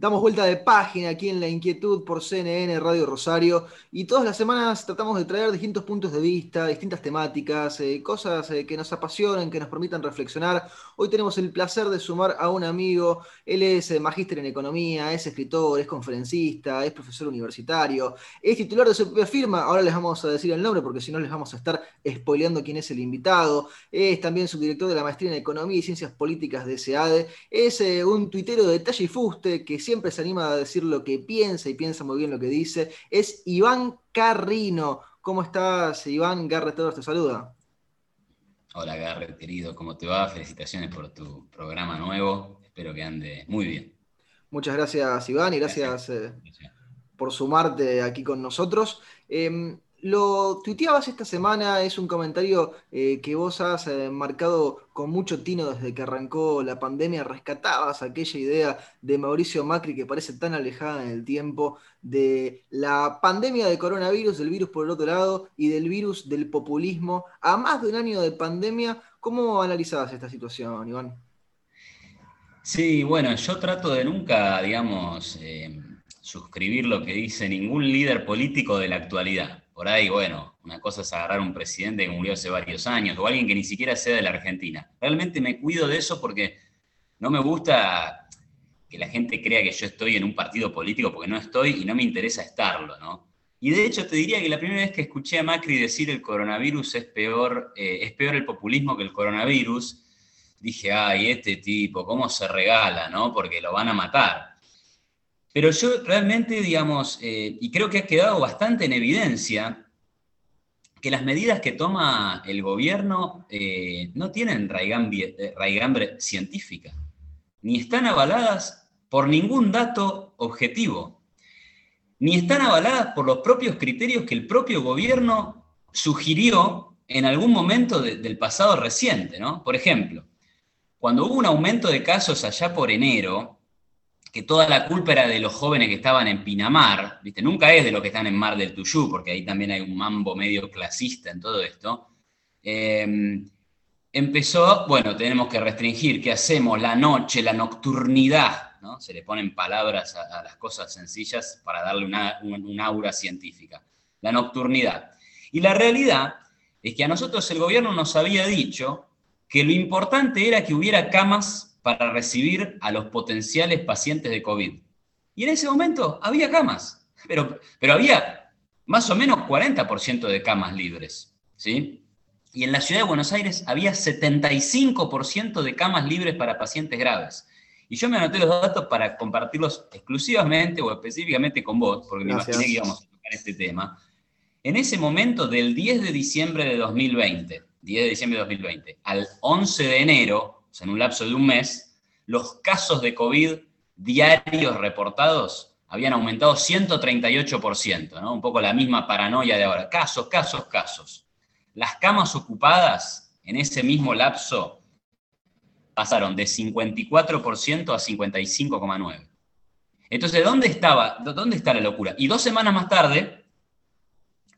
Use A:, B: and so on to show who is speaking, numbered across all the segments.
A: Damos vuelta de página aquí en La Inquietud por CNN Radio Rosario y todas las semanas tratamos de traer distintos puntos de vista, distintas temáticas, eh, cosas eh, que nos apasionen, que nos permitan reflexionar. Hoy tenemos el placer de sumar a un amigo, él es eh, magíster en economía, es escritor, es conferencista, es profesor universitario, es titular de su propia firma, ahora les vamos a decir el nombre porque si no les vamos a estar spoileando quién es el invitado, es también subdirector de la maestría en economía y ciencias políticas de SEADE, es un tuitero de talla y fuste que siempre se anima a decir lo que piensa y piensa muy bien lo que dice, es Iván Carrino. ¿Cómo estás, Iván? Garrett todos te saluda.
B: Hola, Garrett, querido, ¿cómo te va? Felicitaciones por tu programa nuevo. Espero que ande muy bien.
A: Muchas gracias, Iván, y gracias, eh, por sumarte aquí con nosotros. Em, lo tuiteabas esta semana, es un comentario eh, que vos has eh, marcado con mucho tino desde que arrancó la pandemia, rescatabas aquella idea de Mauricio Macri que parece tan alejada en el tiempo de la pandemia de coronavirus, del virus por el otro lado y del virus del populismo. A más de un año de pandemia, ¿cómo analizabas esta situación, Iván?
B: Sí, bueno, yo trato de nunca, digamos, eh, suscribir lo que dice ningún líder político de la actualidad por ahí, bueno, una cosa es agarrar un presidente que murió hace varios años o alguien que ni siquiera sea de la Argentina. Realmente me cuido de eso porque no me gusta que la gente crea que yo estoy en un partido político porque no estoy y no me interesa estarlo, ¿no? Y de hecho te diría que la primera vez que escuché a Macri decir el coronavirus es peor, eh, es peor el populismo que el coronavirus, dije, ay, este tipo, ¿cómo se regala, no? Porque lo van a matar. Pero yo realmente, digamos, eh, y creo que ha quedado bastante en evidencia, que las medidas que toma el gobierno eh, no tienen eh, raigambre, científica, ni están avaladas por ningún dato objetivo, ni están avaladas por los propios criterios que el propio gobierno sugirió en algún momento del pasado reciente, ¿no? Por ejemplo, cuando hubo un aumento de casos allá por enero, que toda la culpa era de los jóvenes que estaban en Pinamar, ¿viste? Nunca es de los que están en Mar del Tuyú, porque ahí también hay un mambo medio clasista en todo esto. Em, empezó, bueno, tenemos que restringir, ¿qué hacemos? La noche, la nocturnidad, ¿no? Se le ponen palabras a, las cosas sencillas para darle una, un aura científica. La nocturnidad. Y la realidad es que a nosotros el gobierno nos había dicho que lo importante era que hubiera camas para recibir a los potenciales pacientes de COVID. Y en ese momento había camas, pero, pero había más o menos 40% de camas libres. ¿sí? Y en la ciudad de Buenos Aires había 75% de camas libres para pacientes graves. Y yo me anoté los datos para compartirlos exclusivamente o específicamente con vos, porque me imaginé que íbamos a tocar este tema. En ese momento, del 10 de diciembre de 2020, 10 de diciembre de 2020, al 11 de enero, en un lapso de un mes, los casos de COVID diarios reportados habían aumentado 138%, ¿no? un poco la misma paranoia de ahora. Casos, casos, casos. Las camas ocupadas en ese mismo lapso pasaron de 54% a 55,9%. Entonces, ¿dónde estaba? ¿Dónde está la locura? Y dos semanas más tarde,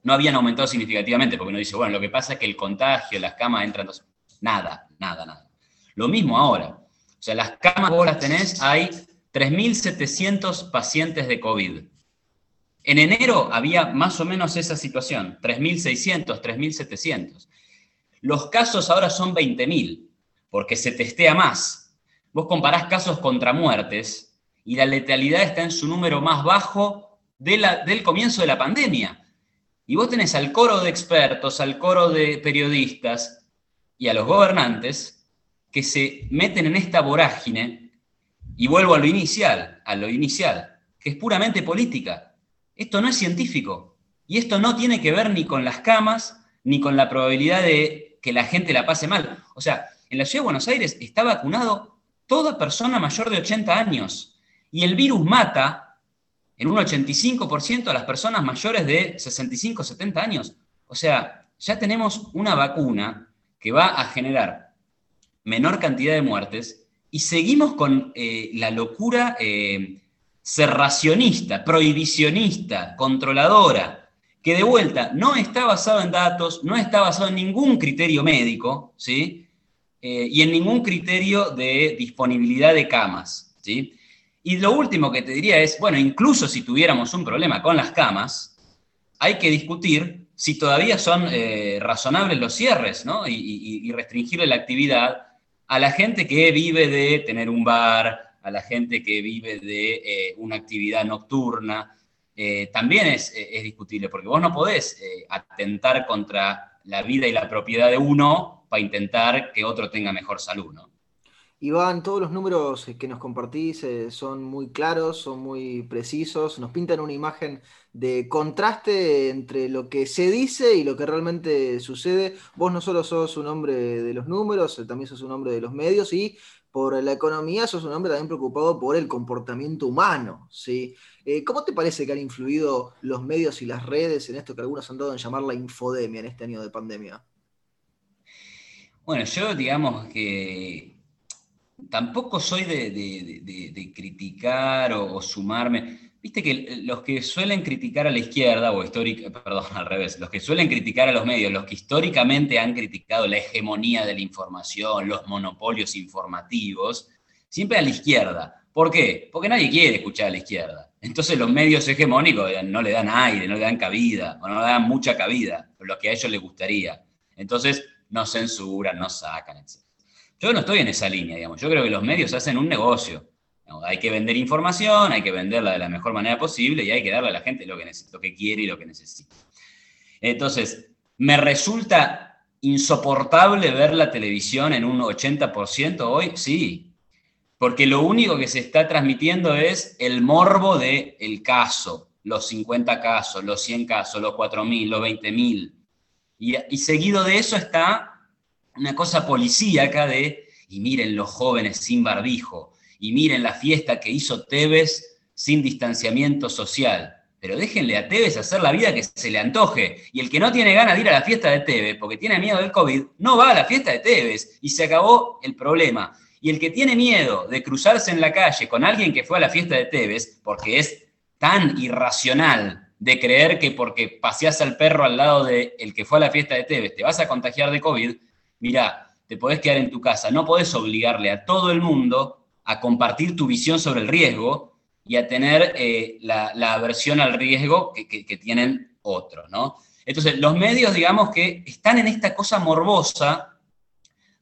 B: no habían aumentado significativamente, porque uno dice, bueno, lo que pasa es que el contagio, las camas entran... Nada, nada, nada. Lo mismo ahora. O sea, las camas vos las tenés, hay 3.700 pacientes de COVID. En enero había más o menos esa situación, 3.600, 3.700. Los casos ahora son 20.000, porque se testea más. Vos comparás casos contra muertes y la letalidad está en su número más bajo del comienzo de la pandemia. Y vos tenés al coro de expertos, al coro de periodistas y a los gobernantes que se meten en esta vorágine, y vuelvo a lo inicial, a lo inicial, que es puramente política. Esto no es científico. Y esto no tiene que ver ni con las camas, ni con la probabilidad de que la gente la pase mal. O sea, en la ciudad de Buenos Aires está vacunado toda persona mayor de 80 años. Y el virus mata en un 85% a las personas mayores de 65, 70 años. O sea, ya tenemos una vacuna que va a generar menor cantidad de muertes y seguimos con eh, la locura eh, cerracionista, prohibicionista, controladora, que de vuelta no está basado en datos, no está basado en ningún criterio médico, ¿sí? Eh, y en ningún criterio de disponibilidad de camas, ¿sí? Y lo último que te diría es, bueno, incluso si tuviéramos un problema con las camas, hay que discutir si todavía son eh, razonables los cierres, ¿no? Y, restringirle la actividad a la gente que vive de tener un bar, a la gente que vive de eh, una actividad nocturna, eh, también es, discutible, porque vos no podés atentar contra la vida y la propiedad de uno para intentar que otro tenga mejor salud, ¿no?
A: Iván, todos los números que nos compartís eh, son muy claros, son muy precisos, nos pintan una imagen de contraste entre lo que se dice y lo que realmente sucede. Vos no solo sos un hombre de los números, eh, también sos un hombre de los medios y por la economía sos un hombre también preocupado por el comportamiento humano. ¿sí? Eh, ¿Cómo te parece que han influido los medios y las redes en esto que algunos han dado en llamar la infodemia en este año de pandemia?
B: Bueno, yo digamos que tampoco soy de, criticar o, sumarme. Viste que los que suelen criticar a la izquierda, o histórica, perdón, al revés, los que suelen criticar a los medios, los que históricamente han criticado la hegemonía de la información, los monopolios informativos, siempre a la izquierda. ¿Por qué? Porque nadie quiere escuchar a la izquierda. Entonces los medios hegemónicos no le dan aire, no le dan cabida, o no le dan mucha cabida, lo que a ellos les gustaría. Entonces no censuran, no sacan, etc. Yo no estoy en esa línea, digamos. Yo creo que los medios hacen un negocio. Hay que vender información, hay que venderla de la mejor manera posible y hay que darle a la gente lo que, lo que quiere y lo que necesita. Entonces, me resulta insoportable ver la televisión en un 80% hoy, sí, porque lo único que se está transmitiendo es el morbo del el caso, los 50 casos, los 100 casos, los 4.000, los 20.000. Y, y seguido de eso está una cosa policíaca de, y miren los jóvenes sin barbijo, y miren la fiesta que hizo Tevez sin distanciamiento social. Pero déjenle a Tevez hacer la vida que se le antoje. Y el que no tiene ganas de ir a la fiesta de Tevez porque tiene miedo del COVID, no va a la fiesta de Tevez y se acabó el problema. Y el que tiene miedo de cruzarse en la calle con alguien que fue a la fiesta de Tevez, porque es tan irracional de creer que porque paseas al perro al lado del el que fue a la fiesta de Tevez te vas a contagiar de COVID, mira, te podés quedar en tu casa, no podés obligarle a todo el mundo a compartir tu visión sobre el riesgo y a tener eh, la, aversión al riesgo que, tienen otros, ¿no? Entonces, los medios, digamos que están en esta cosa morbosa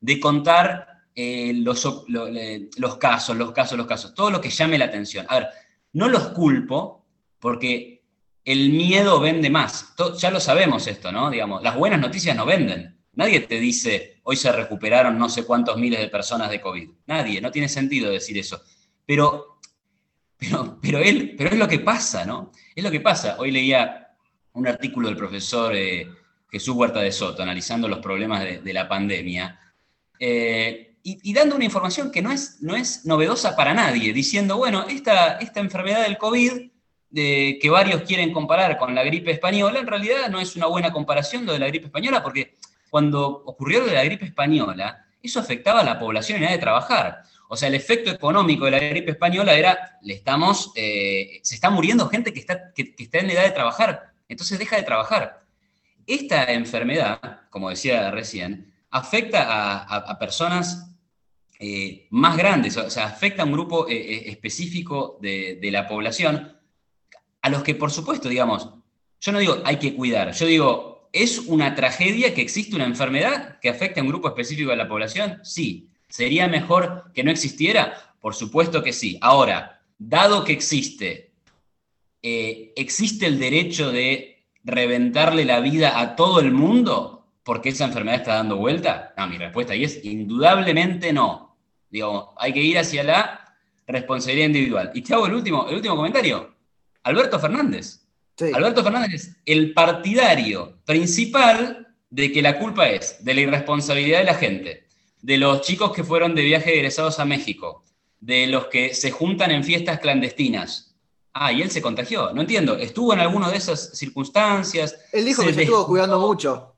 B: de contar eh, los, casos, los casos, los casos, todo lo que llame la atención. A ver, no los culpo porque el miedo vende más. ya lo sabemos esto, ¿no? Digamos, las buenas noticias no venden. Nadie te dice, hoy se recuperaron no sé cuántos miles de personas de COVID. Nadie, no tiene sentido decir eso. Pero, pero, pero, él, pero es lo que pasa, ¿no? Es lo que pasa. Hoy leía un artículo del profesor eh, Jesús Huerta de Soto analizando los problemas de, la pandemia eh, y, dando una información que no es, no es novedosa para nadie, diciendo, bueno, esta, esta enfermedad del COVID que varios quieren comparar con la gripe española, en realidad no es una buena comparación lo de la gripe española porque cuando ocurrió lo de la gripe española, eso afectaba a la población en edad de trabajar. O sea, el efecto económico de la gripe española era, le estamos, eh, se está muriendo gente que está, que, está en edad de trabajar, entonces deja de trabajar. Esta enfermedad, como decía recién, afecta a, personas eh, más grandes, o sea, afecta a un grupo eh, específico de, la población, a los que, por supuesto, digamos, yo no digo hay que cuidar, yo digo ¿Es una tragedia que existe una enfermedad que afecta a un grupo específico de la población? Sí. ¿Sería mejor que no existiera? Por supuesto que sí. Ahora, dado que existe, eh, ¿existe el derecho de reventarle la vida a todo el mundo porque esa enfermedad está dando vuelta? No, mi respuesta ahí es indudablemente no. Digo, hay que ir hacia la responsabilidad individual. Y te hago el último, el último comentario. Alberto Fernández. Alberto Fernández es el partidario principal de que la culpa es de la irresponsabilidad de la gente, de los chicos que fueron de viaje egresados a México, de los que se juntan en fiestas clandestinas. Ah, y él se contagió. No entiendo. ¿Estuvo en alguna de esas circunstancias?
A: Él dijo que se estuvo cuidando mucho.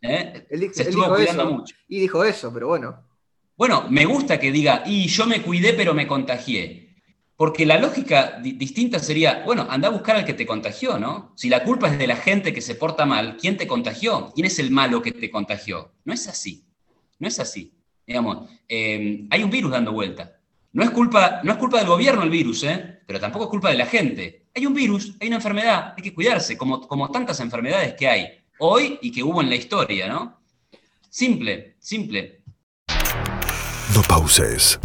B: ¿Eh?
A: Él, se estuvo cuidando mucho. Y dijo eso, pero bueno.
B: Bueno, me gusta que diga, y yo me cuidé pero me contagié. Porque la lógica distinta sería, bueno, anda a buscar al que te contagió, ¿no? Si la culpa es de la gente que se porta mal, ¿quién te contagió? ¿Quién es el malo que te contagió? No es así. No es así. Digamos, eh, hay un virus dando vuelta. No es, culpa, no es culpa del gobierno el virus, ¿eh? pero tampoco es culpa de la gente. Hay un virus, hay una enfermedad, hay que cuidarse, como, como tantas enfermedades que hay hoy y que hubo en la historia, ¿no? Simple, simple.
C: No pauses,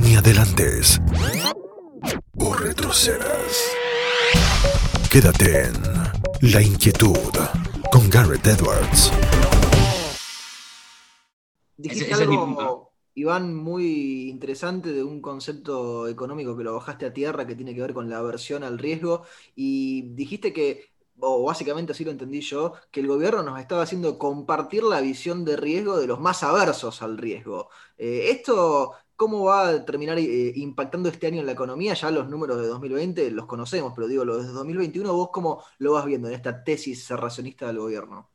C: ni adelantes, o retrocedas. Quédate en La Inquietud con Garrett Edwards.
A: Dijiste algo, Iván, muy interesante de un concepto económico que lo bajaste a tierra que tiene que ver con la aversión al riesgo y dijiste que o básicamente así lo entendí yo, que el gobierno nos estaba haciendo compartir la visión de riesgo de los más aversos al riesgo. Eh, ¿Esto cómo va a terminar eh, impactando este año en la economía? Ya los números de 2020 los conocemos, pero digo, los de 2021, ¿vos cómo lo vas viendo en esta tesis cerracionista del gobierno?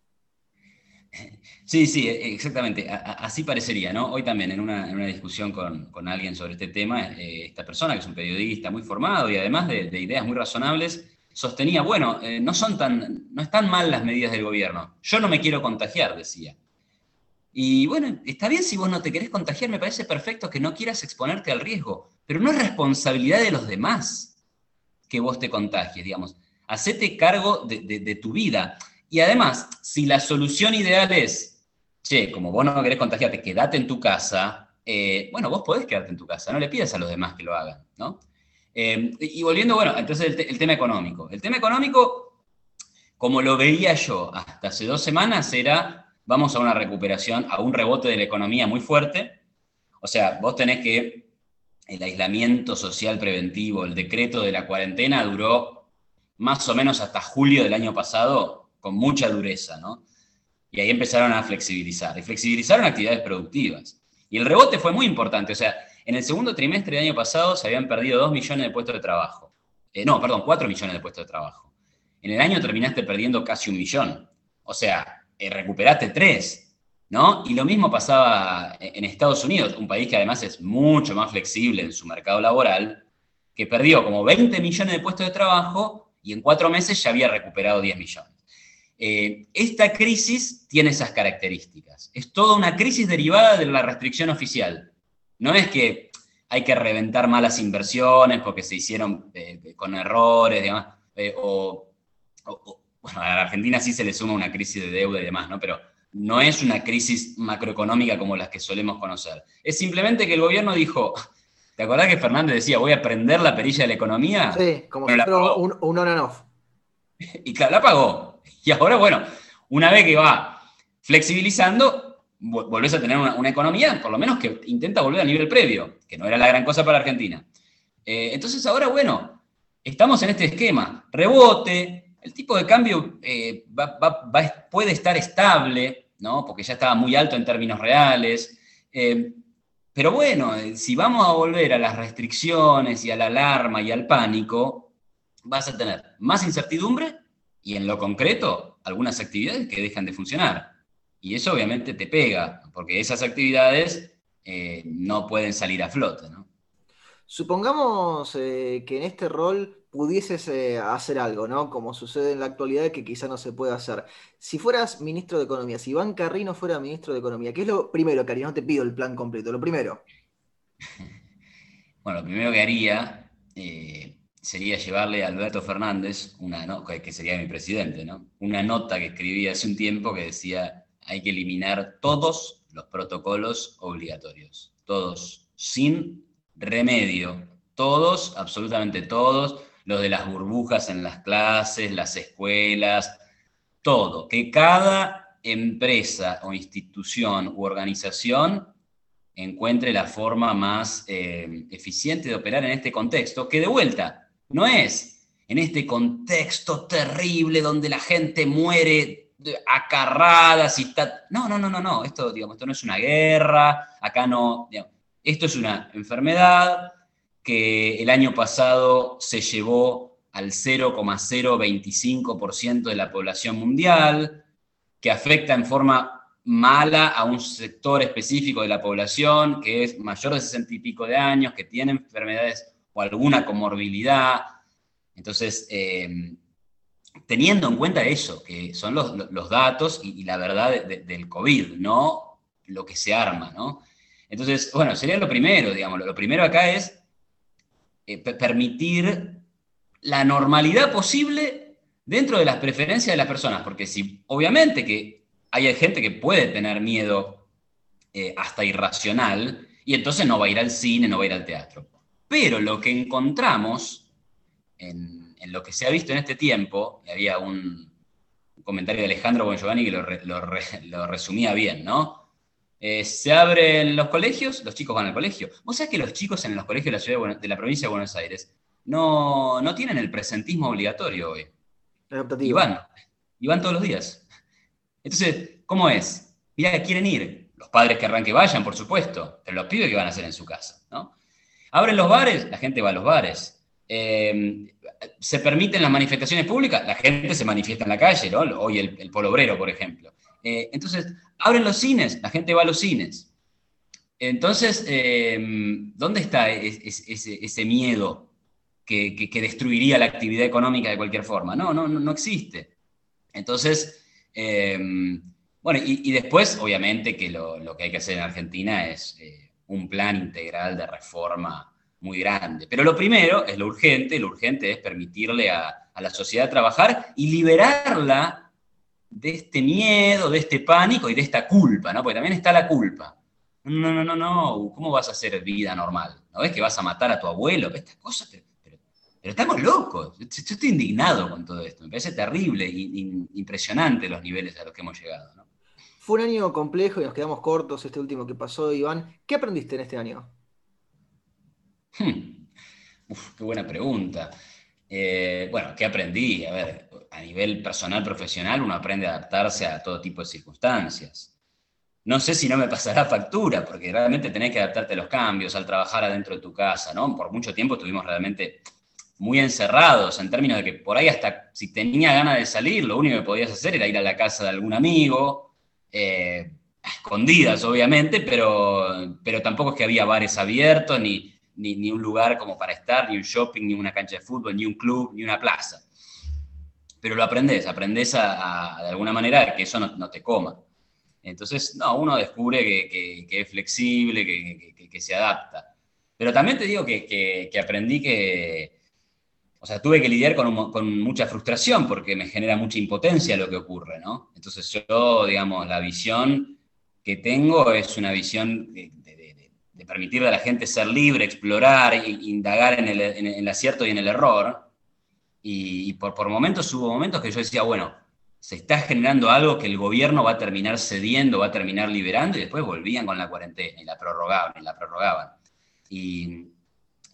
B: Sí, sí, e, exactamente. así parecería, ¿no? Hoy también en una, discusión con, alguien sobre este tema, eh, esta persona que es un periodista muy formado y además de ideas muy razonables, sostenía, bueno, eh, no son tan, no están mal las medidas del gobierno. Yo no me quiero contagiar, decía. Y bueno, está bien si vos no te querés contagiar, me parece perfecto que no quieras exponerte al riesgo, pero no es responsabilidad de los demás que vos te contagies, digamos. Hacete cargo de, tu vida. Y además, si la solución ideal es, che, como vos no querés contagiarte, quédate en tu casa, eh, bueno, vos podés quedarte en tu casa, no le pidas a los demás que lo hagan, ¿no? Eh, y volviendo, bueno, entonces el, tema económico. El tema económico, como lo veía yo hasta hace dos semanas, era, vamos a una recuperación, a un rebote de la economía muy fuerte. O sea, vos tenés que el aislamiento social preventivo, el decreto de la cuarentena duró más o menos hasta julio del año pasado con mucha dureza, ¿no? Y ahí empezaron a flexibilizar. Y flexibilizaron actividades productivas. Y el rebote fue muy importante. O sea, en el segundo trimestre del año pasado se habían perdido 2 millones de puestos de trabajo. Eh, no, perdón, 4 millones de puestos de trabajo. En el año terminaste perdiendo casi un millón. O sea, eh, recuperaste 3. ¿No? Y lo mismo pasaba en Estados Unidos, un país que además es mucho más flexible en su mercado laboral, que perdió como 20 millones de puestos de trabajo y en cuatro meses ya había recuperado 10 millones. Eh, esta crisis tiene esas características. Es toda una crisis derivada de la restricción oficial. No es que hay que reventar malas inversiones porque se hicieron eh, con errores, eh, o, bueno, a la Argentina sí se le suma una crisis de deuda y demás, ¿no? Pero no es una crisis macroeconómica como las que solemos conocer. Es simplemente que el gobierno dijo, ¿te acordás que Fernández decía, voy a prender la perilla de la economía?
A: Sí, como si fuera un, un on and off.
B: Y claro, la pagó. Y ahora, bueno, una vez que va flexibilizando, volvés a tener una, economía, por lo menos que intenta volver al nivel previo, que no era la gran cosa para Argentina. Eh, entonces ahora, bueno, estamos en este esquema, rebote, el tipo de cambio eh, puede estar estable, ¿no? porque ya estaba muy alto en términos reales. Eh, pero bueno, si vamos a volver a las restricciones y a la alarma y al pánico, vas a tener más incertidumbre y en lo concreto algunas actividades que dejan de funcionar. Y eso obviamente te pega, porque esas actividades eh, no pueden salir a flote. ¿no?
A: Supongamos eh, que en este rol pudieses eh, hacer algo, ¿no? Como sucede en la actualidad, que quizá no se puede hacer. Si fueras ministro de Economía, si Iván Carrino fuera ministro de Economía, ¿qué es lo primero que? No te pido el plan completo, lo primero.
B: Bueno, lo primero que haría sería llevarle a Alberto Fernández, una que sería mi presidente, ¿no? una nota que escribí hace un tiempo que decía hay que eliminar todos los protocolos obligatorios, todos, sin remedio, todos, absolutamente todos, los de las burbujas en las clases, las escuelas, todo, que cada empresa o institución u organización encuentre la forma más eh, eficiente de operar en este contexto, que de vuelta no es en este contexto terrible donde la gente muere acarradas y está... No, no, no, no, no, esto, digamos, esto no es una guerra, acá no... esto es una enfermedad que el año pasado se llevó al 0,025% de la población mundial, que afecta en forma mala a un sector específico de la población que es mayor de 60 y pico de años, que tiene enfermedades o alguna comorbilidad. Entonces, eh, teniendo en cuenta eso, que son los, datos y, la verdad del COVID, no lo que se arma, ¿no? Entonces, bueno, sería lo primero, digamos, lo primero acá es eh, permitir la normalidad posible dentro de las preferencias de las personas, porque si obviamente que hay gente que puede tener miedo eh, hasta irracional y entonces no va a ir al cine, no va a ir al teatro. Pero lo que encontramos en, lo que se ha visto en este tiempo, y había un, comentario de Alejandro Bongiovanni que lo, resumía bien, ¿no? Eh, se abren los colegios, los chicos van al colegio. ¿Vos sabés que los chicos en los colegios de la, ciudad de, la provincia de Buenos Aires no, no tienen el presentismo obligatorio hoy? Y van, y van todos los días. Entonces, ¿cómo es? Mira, quieren ir. Los padres querrán que vayan, por supuesto, pero los pibes que van a hacer en su casa, ¿no? Abren los bares, la gente va a los bares. Eh, se permiten las manifestaciones públicas, la gente se manifiesta en la calle, ¿no? Hoy el, polo obrero, por ejemplo. Eh, entonces, abren los cines, la gente va a los cines. Entonces, eh, ¿dónde está ese, miedo que, destruiría la actividad económica de cualquier forma? No, no, no existe. Entonces, bueno, y, después, obviamente, que lo, que hay que hacer en Argentina es un plan integral de reforma muy grande. Pero lo primero es lo urgente, lo urgente es permitirle a, la sociedad trabajar y liberarla de este miedo, de este pánico y de esta culpa, ¿no? Porque también está la culpa. No, no, no, no, ¿cómo vas a hacer vida normal? ¿No ves que vas a matar a tu abuelo? Estas cosas, pero, pero, estamos locos. Yo estoy indignado con todo esto. Me parece terrible e impresionante los niveles a los que hemos llegado, ¿no?
A: Fue un año complejo y nos quedamos cortos este último que pasó, Iván. ¿Qué aprendiste en este año?
B: Hmm. Uf, qué buena pregunta. Eh, bueno, ¿qué aprendí? A ver, a nivel personal, profesional, uno aprende a adaptarse a todo tipo de circunstancias. No sé si no me pasará factura, porque realmente tenés que adaptarte a los cambios, al trabajar adentro de tu casa, ¿no? Por mucho tiempo estuvimos realmente muy encerrados, en términos de que por ahí hasta si tenía ganas de salir, lo único que podías hacer era ir a la casa de algún amigo, eh, escondidas obviamente, pero, pero tampoco es que había bares abiertos, ni, ni, un lugar como para estar, ni un shopping, ni una cancha de fútbol, ni un club, ni una plaza. Pero lo aprendes, aprendes a, de alguna manera que eso no, te coma. Entonces, no, uno descubre que, es flexible, que, se adapta. Pero también te digo que, aprendí que, o sea, tuve que lidiar con, con, mucha frustración porque me genera mucha impotencia lo que ocurre, ¿no? Entonces yo, digamos, la visión que tengo es una visión de permitirle a la gente ser libre, explorar, indagar en el, acierto y en el error. Y, por, por, momentos hubo momentos que yo decía, bueno, se está generando algo que el gobierno va a terminar cediendo, va a terminar liberando, y después volvían con la cuarentena y la prorrogaban, y la prorrogaban. Y,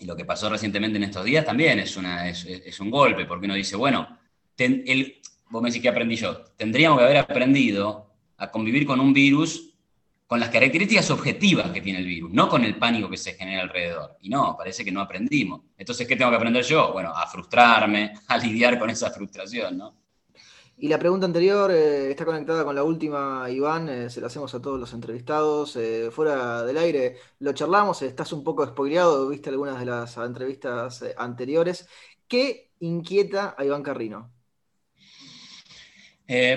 B: lo que pasó recientemente en estos días también es, una, es, un golpe, porque uno dice, bueno, el, vos me decís que aprendí yo, tendríamos que haber aprendido a convivir con un virus con las características objetivas que tiene el virus, no con el pánico que se genera alrededor. Y no, parece que no aprendimos. Entonces, ¿qué tengo que aprender yo? Bueno, a frustrarme, a lidiar con esa frustración, ¿no?
A: Y la pregunta anterior eh, está conectada con la última, Iván, eh, se la hacemos a todos los entrevistados. Eh, fuera del aire lo charlamos, estás un poco spoileado, viste algunas de las entrevistas anteriores. ¿Qué inquieta a Iván Carrino?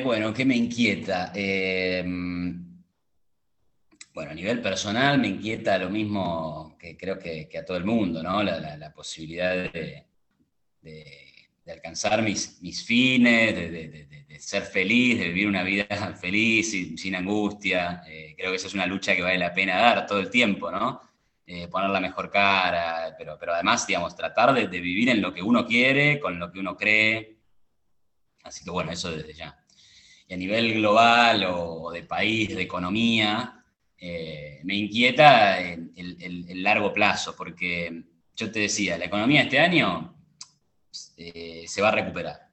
B: bueno, ¿qué me inquieta? Bueno, a nivel personal me inquieta lo mismo que creo que, a todo el mundo, ¿no? La, posibilidad de, alcanzar mis, mis fines, de, ser feliz, de vivir una vida feliz, sin, sin angustia. Eh, creo que esa es una lucha que vale la pena dar todo el tiempo, ¿no? Eh, poner la mejor cara, pero, pero además, digamos, tratar de, vivir en lo que uno quiere, con lo que uno cree. Así que bueno, eso desde ya. Y a nivel global o de país, de economía, eh, me inquieta el, largo plazo, porque yo te decía, la economía este año eh, se va a recuperar.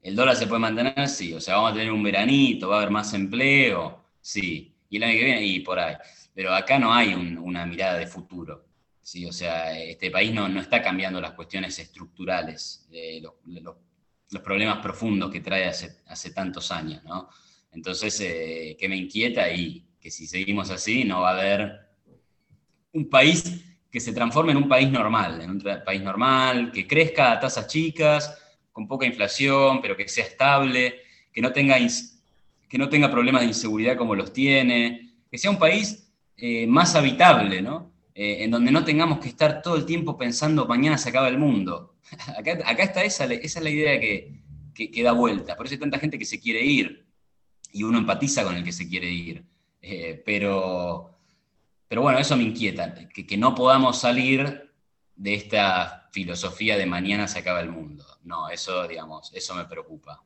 B: ¿El dólar se puede mantener? Sí. O sea, vamos a tener un veranito, va a haber más empleo, sí. Y el año que viene, y por ahí. Pero acá no hay una mirada de futuro. ¿sí? O sea, este país no, no está cambiando las cuestiones estructurales, los, los, problemas profundos que trae hace, tantos años, ¿no? Entonces, eh, que me inquieta y que si seguimos así no va a haber un país que se transforme en un país normal, en un país normal, que crezca a tasas chicas, con poca inflación, pero que sea estable, que no tenga, que no tenga problemas de inseguridad como los tiene, que sea un país eh, más habitable, ¿no? Eh, en donde no tengamos que estar todo el tiempo pensando mañana se acaba el mundo. acá, está esa, esa es la idea que, que, da vuelta. Por eso hay tanta gente que se quiere ir y uno empatiza con el que se quiere ir. Eh, pero, pero bueno, eso me inquieta, que, que, no podamos salir de esta filosofía de mañana se acaba el mundo. No, eso, digamos, eso me preocupa.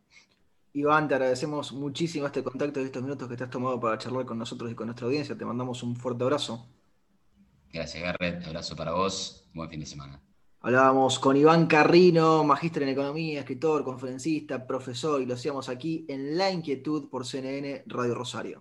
A: Iván, te agradecemos muchísimo este contacto y estos minutos que te has tomado para charlar con nosotros y con nuestra audiencia. Te mandamos un fuerte abrazo.
B: Gracias, Garrett. Abrazo para vos. Buen fin de semana.
A: Hablábamos con Iván Carrino, magíster en economía, escritor, conferencista, profesor, y lo hacíamos aquí en La Inquietud por CNN Radio Rosario.